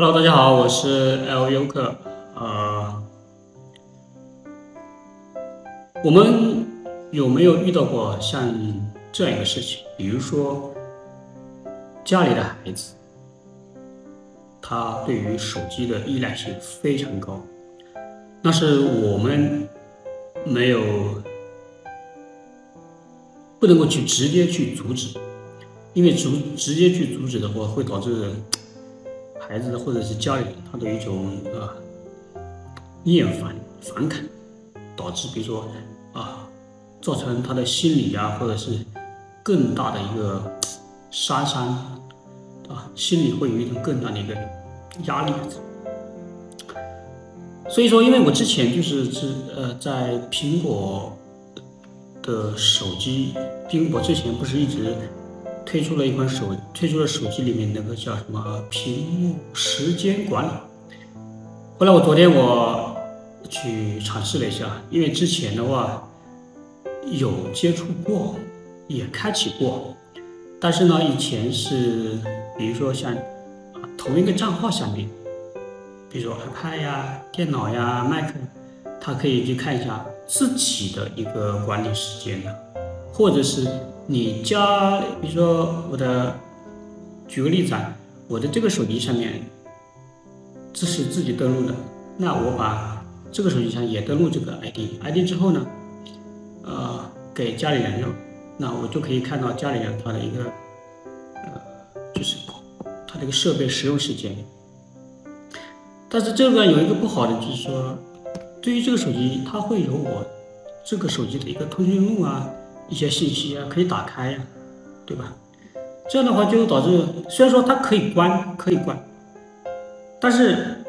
Hello，大家好，我是 L 优客。呃，我们有没有遇到过像这样一个事情？比如说，家里的孩子，他对于手机的依赖性非常高，那是我们没有不能够去直接去阻止，因为阻直接去阻止的话，会导致。孩子或者是家里人，他的一种啊厌烦、反感，导致比如说啊，造成他的心理啊，或者是更大的一个杀伤啊，心里会有一种更大的一个压力。所以说，因为我之前就是是呃，在苹果的手机，苹果之前不是一直。推出了一款手，推出了手机里面那个叫什么屏幕时间管理。后来我昨天我去尝试了一下，因为之前的话有接触过，也开启过，但是呢，以前是比如说像同一个账号下面，比如说 iPad 呀、电脑呀、Mac，它可以去看一下自己的一个管理时间的，或者是。你家，比如说我的，举个例子啊，我的这个手机上面，这是自己登录的，那我把这个手机上也登录这个 ID，ID 之后呢，呃，给家里人用，那我就可以看到家里人他的一个，呃，就是他这个设备使用时间。但是这个有一个不好的就是说，对于这个手机，它会有我这个手机的一个通讯录啊。一些信息啊，可以打开呀，对吧？这样的话就导致，虽然说它可以关，可以关，但是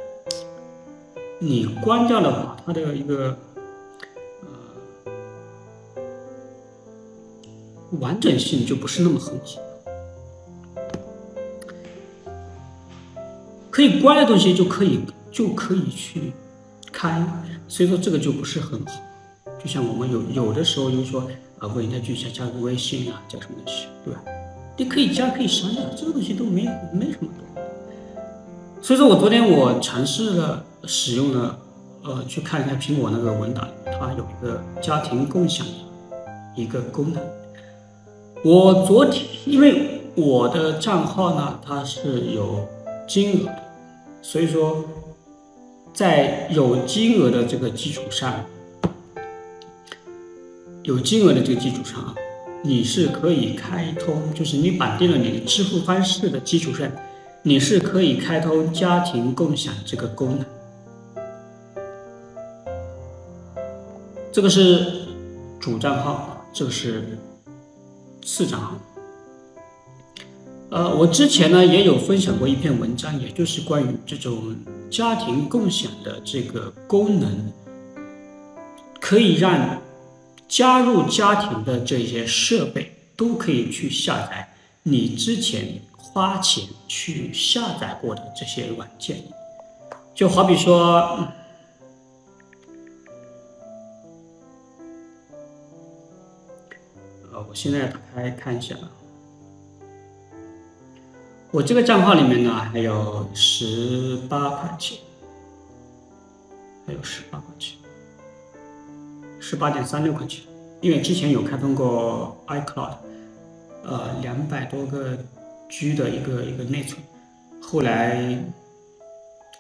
你关掉的话，它的一个呃完整性就不是那么很好。可以关的东西就可以就可以去开，所以说这个就不是很好。就像我们有有的时候就说。啊，问人家去加加个微信啊，加什么东西，对吧？你可以加，可以删的，这个东西都没没什么。所以说我昨天我尝试了使用了，呃，去看一下苹果那个文档，它有一个家庭共享的一个功能。我昨天因为我的账号呢，它是有金额的，所以说在有金额的这个基础上。有金额的这个基础上啊，你是可以开通，就是你绑定了你的支付方式的基础上，你是可以开通家庭共享这个功能。这个是主账号，这个是次账号。呃，我之前呢也有分享过一篇文章，也就是关于这种家庭共享的这个功能，可以让。加入家庭的这些设备都可以去下载你之前花钱去下载过的这些软件，就好比说，呃，我现在打开看一下，我这个账号里面呢还有十八块钱，还有十八块钱。十八点三六块钱，因为之前有开通过 iCloud，呃，两百多个 G 的一个一个内存，后来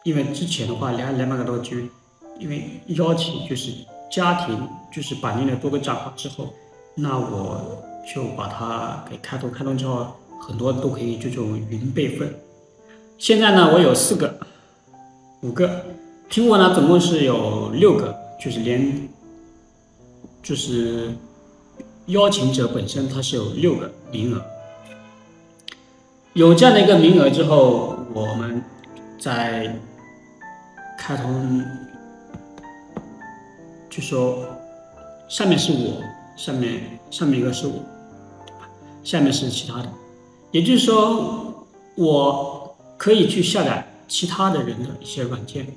因为之前的话两两百个多 G，因为邀请就是家庭就是绑定了多个账号之后，那我就把它给开通，开通之后很多都可以这种云备份。现在呢，我有四个、五个，苹果呢总共是有六个，就是连。就是邀请者本身，它是有六个名额，有这样的一个名额之后，我们在开通，就说上面是我，上面上面一个是我，下面是其他的，也就是说，我可以去下载其他的人的一些软件。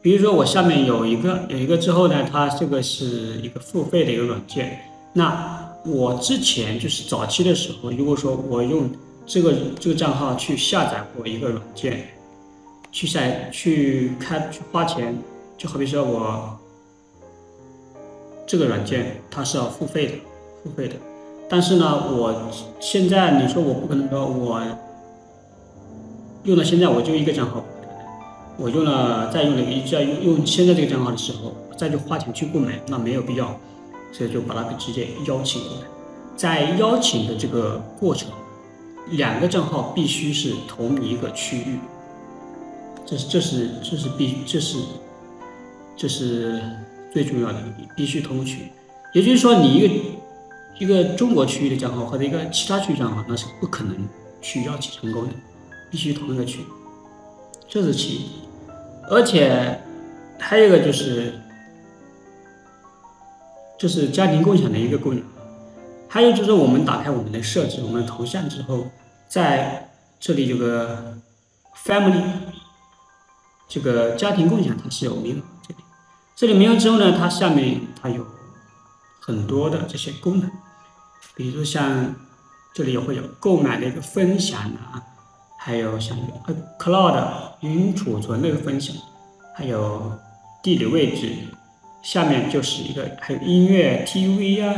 比如说我下面有一个有一个之后呢，它这个是一个付费的一个软件。那我之前就是早期的时候，如果说我用这个这个账号去下载过一个软件，去下去开去花钱，就好比说我这个软件它是要付费的，付费的。但是呢，我现在你说我不可能说我用到现在我就一个账号，我用了再用了一再用用现在这个账号的时候，再去花钱去购买，那没有必要，所以就把它给直接邀请过来。在邀请的这个过程，两个账号必须是同一个区域，这是这是这是必这是这是最重要的，必须同区。也就是说，你一个。一个中国区域的账号或者一个其他区域账号，那是不可能去邀请成功的，必须同一个区，这是其一。而且还有一个就是，就是家庭共享的一个功能。还有就是我们打开我们的设置，我们的头像之后，在这里有个 family，这个家庭共享它是有名额这里，这里名额之后呢，它下面它有很多的这些功能。比如像这里也会有购买的一个分享啊，还有像呃 Cloud 云储存那个分享，还有地理位置，下面就是一个还有音乐 TV 啊，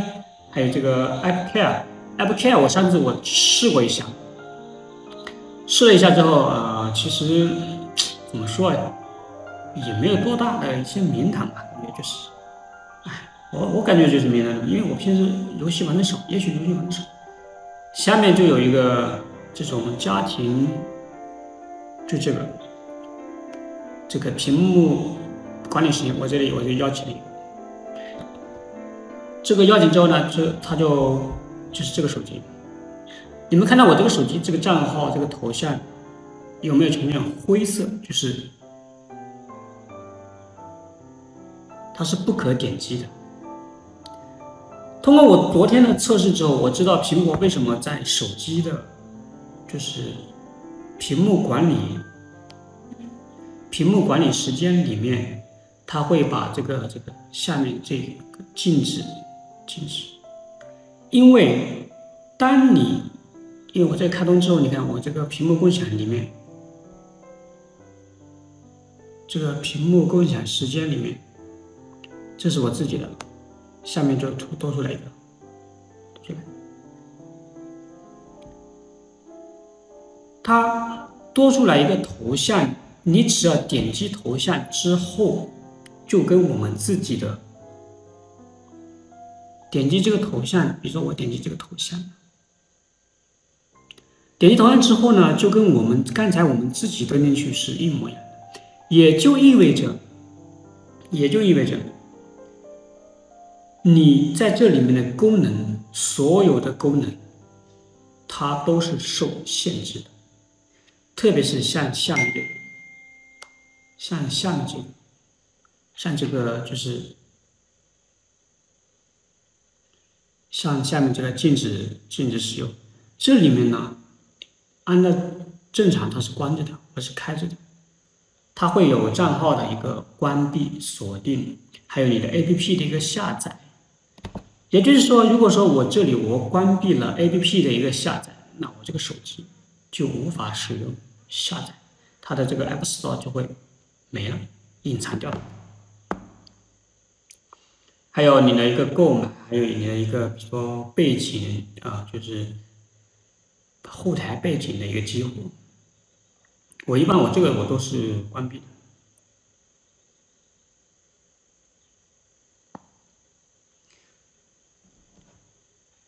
还有这个 App Care，App Care 我上次我试过一下，试了一下之后呃，其实怎么说呀，也没有多大的一些名堂吧，也就是。哎我我感觉就是没那种，因为我平时游戏玩的少，也许游戏玩的少。下面就有一个这种家庭，就这个这个屏幕管理时间，我这里我就邀请了一个。这个邀请之后呢，这它就就是这个手机。你们看到我这个手机这个账号这个头像有没有呈现灰色？就是它是不可点击的。通过我昨天的测试之后，我知道苹果为什么在手机的，就是屏幕管理、屏幕管理时间里面，它会把这个这个下面这个禁止禁止，因为当你因为我在开通之后，你看我这个屏幕共享里面，这个屏幕共享时间里面，这是我自己的。下面就多多出来一个，它多出来一个头像，你只要点击头像之后，就跟我们自己的点击这个头像，比如说我点击这个头像，点击头像之后呢，就跟我们刚才我们自己登进去是一模一样的，也就意味着，也就意味着。你在这里面的功能，所有的功能，它都是受限制的，特别是像下面这个，像下面这个，像这个就是像下面这个禁止禁止使用，这里面呢，按照正常它是关着的，不是开着的，它会有账号的一个关闭锁定，还有你的 APP 的一个下载。也就是说，如果说我这里我关闭了 A P P 的一个下载，那我这个手机就无法使用。下载，它的这个 App Store 就会没了，隐藏掉了。还有你的一个购买，还有你的一个比如说背景啊，就是后台背景的一个激活，我一般我这个我都是关闭的。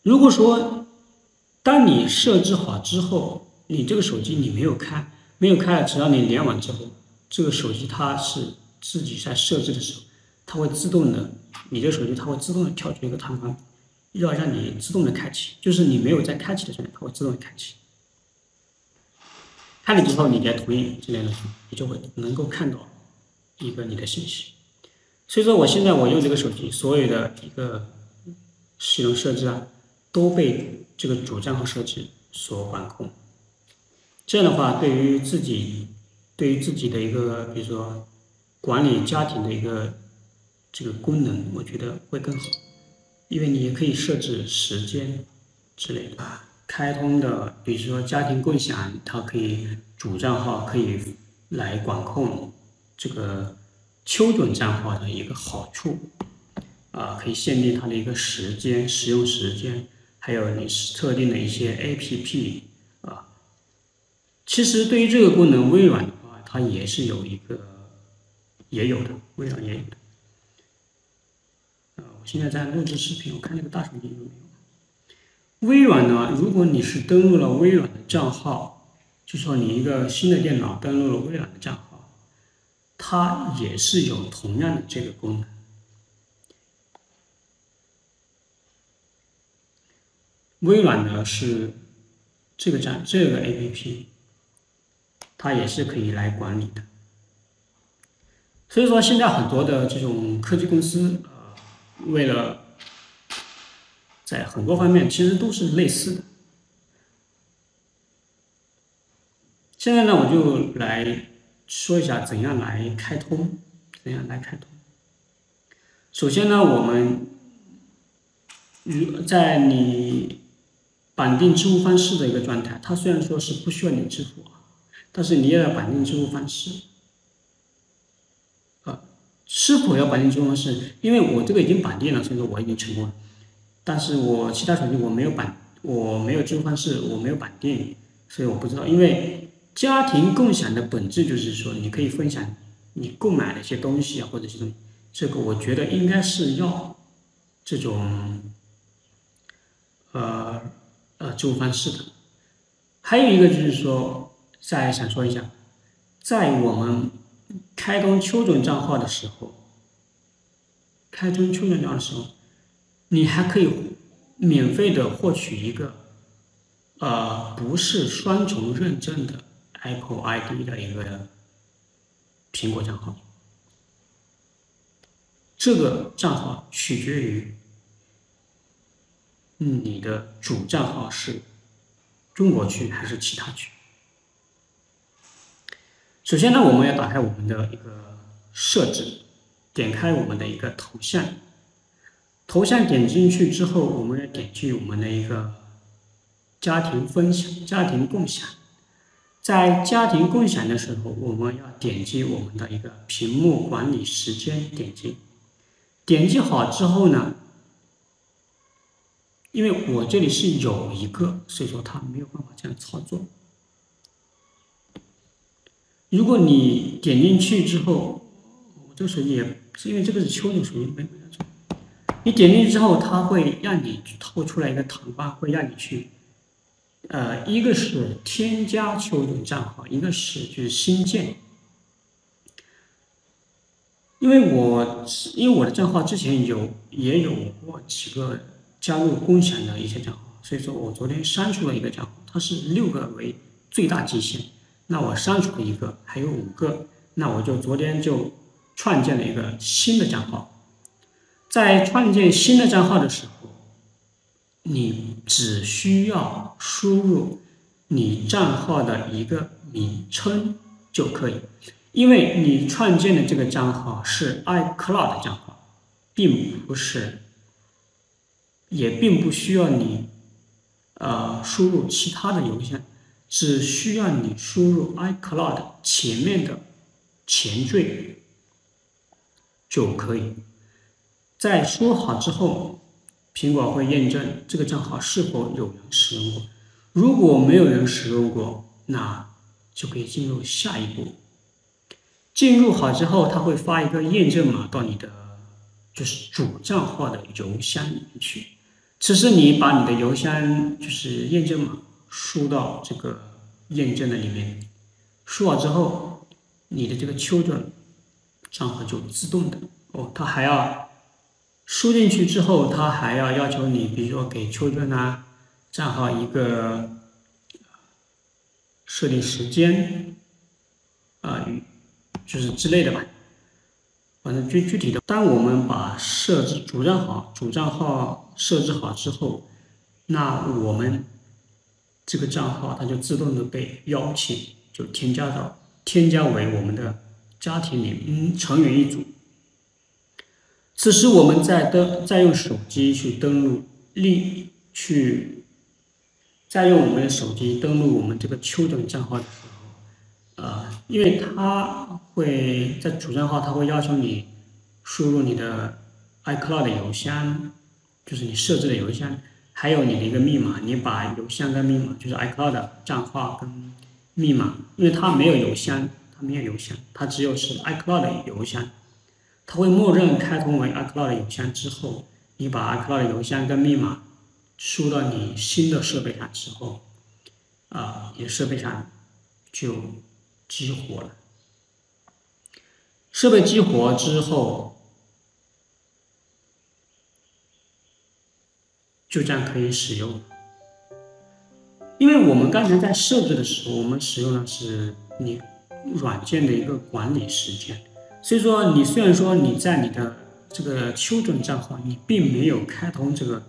如果说，当你设置好之后，你这个手机你没有开，没有开，只要你联网之后，这个手机它是自己在设置的时候，它会自动的，你的手机它会自动的跳出一个弹框，要让你自动的开启，就是你没有在开启的时候，它会自动的开启。开了之后，你再同意之类的，你就会能够看到一个你的信息。所以说，我现在我用这个手机，所有的一个使用设置啊。都被这个主账号设置所管控，这样的话，对于自己，对于自己的一个，比如说管理家庭的一个这个功能，我觉得会更好，因为你也可以设置时间之类的。开通的，比如说家庭共享，它可以主账号可以来管控这个丘顿账号的一个好处，啊，可以限定它的一个时间使用时间，还有你是特定的一些 APP。其实对于这个功能，微软的话它也是有一个也有的，微软也有的。啊，我现在在录制视频，我看那个大数据有没有？微软呢，如果你是登录了微软的账号，就说你一个新的电脑登录了微软的账号，它也是有同样的这个功能。微软呢是这个站这个 APP，它也是可以来管理的。所以说，现在很多的这种科技公司，呃，为了在很多方面其实都是类似的。现在呢，我就来说一下怎样来开通，怎样来开通。首先呢，我们如在你绑定支付方式的一个状态，它虽然说是不需要你支付啊，但是你也要绑定支付方式。啊，是否要绑定支付方式？因为我这个已经绑定了，所以说我已经成功了。但是我其他手机我没有绑，我没有支付方式，我没有绑定，所以我不知道。因为家庭共享的本质就是说，你可以分享你购买的一些东西啊，或者这种，这个我觉得应该是要这种，呃。呃，支付方式的，还有一个就是说，再想说一下，在我们开通秋准账号的时候，开通秋准账号的时候，你还可以免费的获取一个，呃，不是双重认证的 Apple ID 的一个苹果账号，这个账号取决于。你的主账号是中国区还是其他区？首先呢，我们要打开我们的一个设置，点开我们的一个头像，头像点进去之后，我们要点击我们的一个家庭分享、家庭共享。在家庭共享的时候，我们要点击我们的一个屏幕管理时间，点击，点击好之后呢？因为我这里是有一个，所以说它没有办法这样操作。如果你点进去之后，我这个手机也是因为这个是秋冬手机，没没错。你点进去之后，它会让你透出来一个弹框，会让你去，呃，一个是添加秋冬账号，一个是就是新建。因为我因为我的账号之前有也有过几个。加入共享的一些账号，所以说我昨天删除了一个账号，它是六个为最大极限，那我删除了一个，还有五个，那我就昨天就创建了一个新的账号。在创建新的账号的时候，你只需要输入你账号的一个名称就可以，因为你创建的这个账号是 iCloud 账号，并不是。也并不需要你，呃，输入其他的邮箱，只需要你输入 iCloud 前面的前缀就可以。在输好之后，苹果会验证这个账号是否有人使用过。如果没有人使用过，那就可以进入下一步。进入好之后，它会发一个验证码到你的就是主账号的邮箱里面去。此时你把你的邮箱就是验证码输到这个验证的里面，输好之后，你的这个秋准账号就自动的哦，它还要输进去之后，它还要要求你，比如说给秋准啊账号一个设定时间啊，就是之类的吧。反正具具体的，当我们把设置主账号主账号设置好之后，那我们这个账号它就自动的被邀请，就添加到添加为我们的家庭里成员一组。此时我们再登再用手机去登录另去，再用我们的手机登录我们这个秋总账号的时候，呃，因为它会在主账号，它会要求你输入你的 iCloud 邮箱，就是你设置的邮箱，还有你的一个密码。你把邮箱跟密码，就是 iCloud 账号跟密码，因为它没有邮箱，它没有邮箱，它只有是 iCloud 邮箱，它会默认开通为 iCloud 邮箱之后，你把 iCloud 邮箱跟密码输到你新的设备上之后，啊，你的设备上就。激活了，设备激活之后，就这样可以使用。因为我们刚才在设置的时候，我们使用的是你软件的一个管理时间，所以说你虽然说你在你的这个 children 账号，你并没有开通这个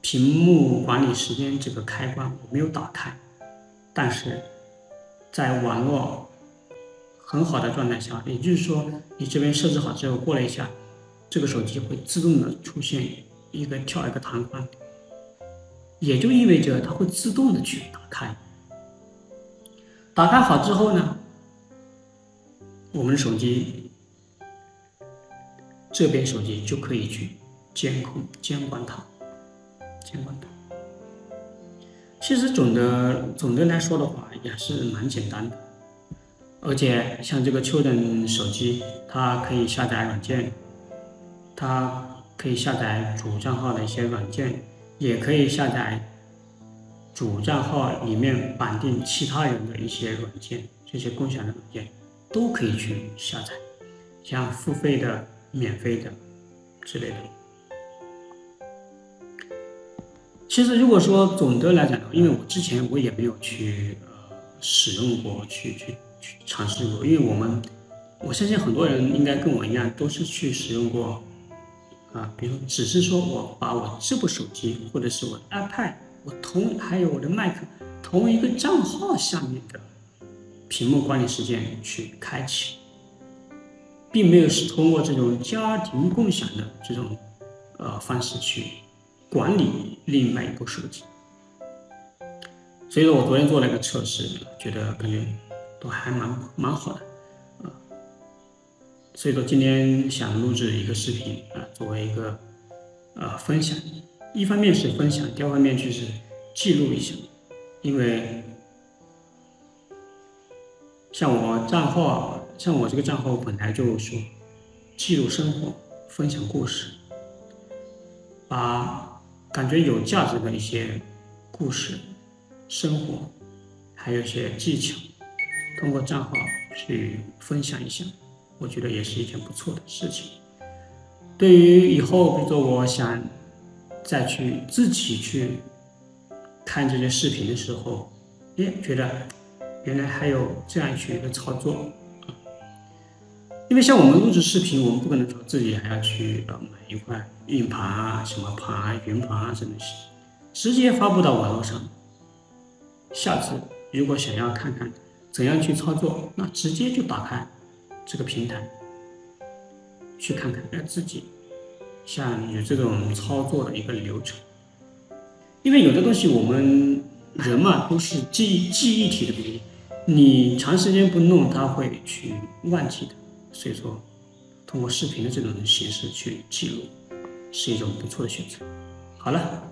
屏幕管理时间这个开关，我没有打开，但是。在网络很好的状态下，也就是说，你这边设置好之后，过了一下，这个手机会自动的出现一个跳一个弹框，也就意味着它会自动的去打开。打开好之后呢，我们手机这边手机就可以去监控、监管它，监管它。其实总的总的来说的话，也是蛮简单的。而且像这个丘顿手机，它可以下载软件，它可以下载主账号的一些软件，也可以下载主账号里面绑定其他人的一些软件，这些共享的软件都可以去下载，像付费的、免费的之类的。其实，如果说总的来讲，因为我之前我也没有去呃使用过，去去去尝试过，因为我们我相信很多人应该跟我一样，都是去使用过啊，比如只是说我把我这部手机或者是我 iPad，我同还有我的 Mac 同一个账号下面的屏幕管理时间去开启，并没有是通过这种家庭共享的这种呃方式去。管理另外一部手机，所以说我昨天做了一个测试，觉得感觉都还蛮蛮好的，所以说今天想录制一个视频啊，作为一个呃分享，一方面是分享，第二方面就是记录一下，因为像我账号，像我这个账号本来就说记录生活，分享故事，把。感觉有价值的一些故事、生活，还有一些技巧，通过账号去分享一下，我觉得也是一件不错的事情。对于以后，比如说我想再去自己去看这些视频的时候，哎，觉得原来还有这样去一个操作。因为像我们录制视频，我们不可能说自己还要去呃买一块硬盘啊、什么盘啊、云盘啊这东西，直接发布到网络上。下次如果想要看看怎样去操作，那直接就打开这个平台，去看看让自己像有这种操作的一个流程。因为有的东西我们人嘛都是记忆记忆体的东西，你长时间不弄，它会去忘记的。所以说，通过视频的这种形式去记录，是一种不错的选择。好了，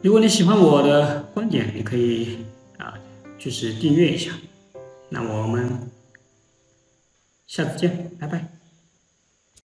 如果你喜欢我的观点，你可以啊，就是订阅一下。那我们下次见，拜拜。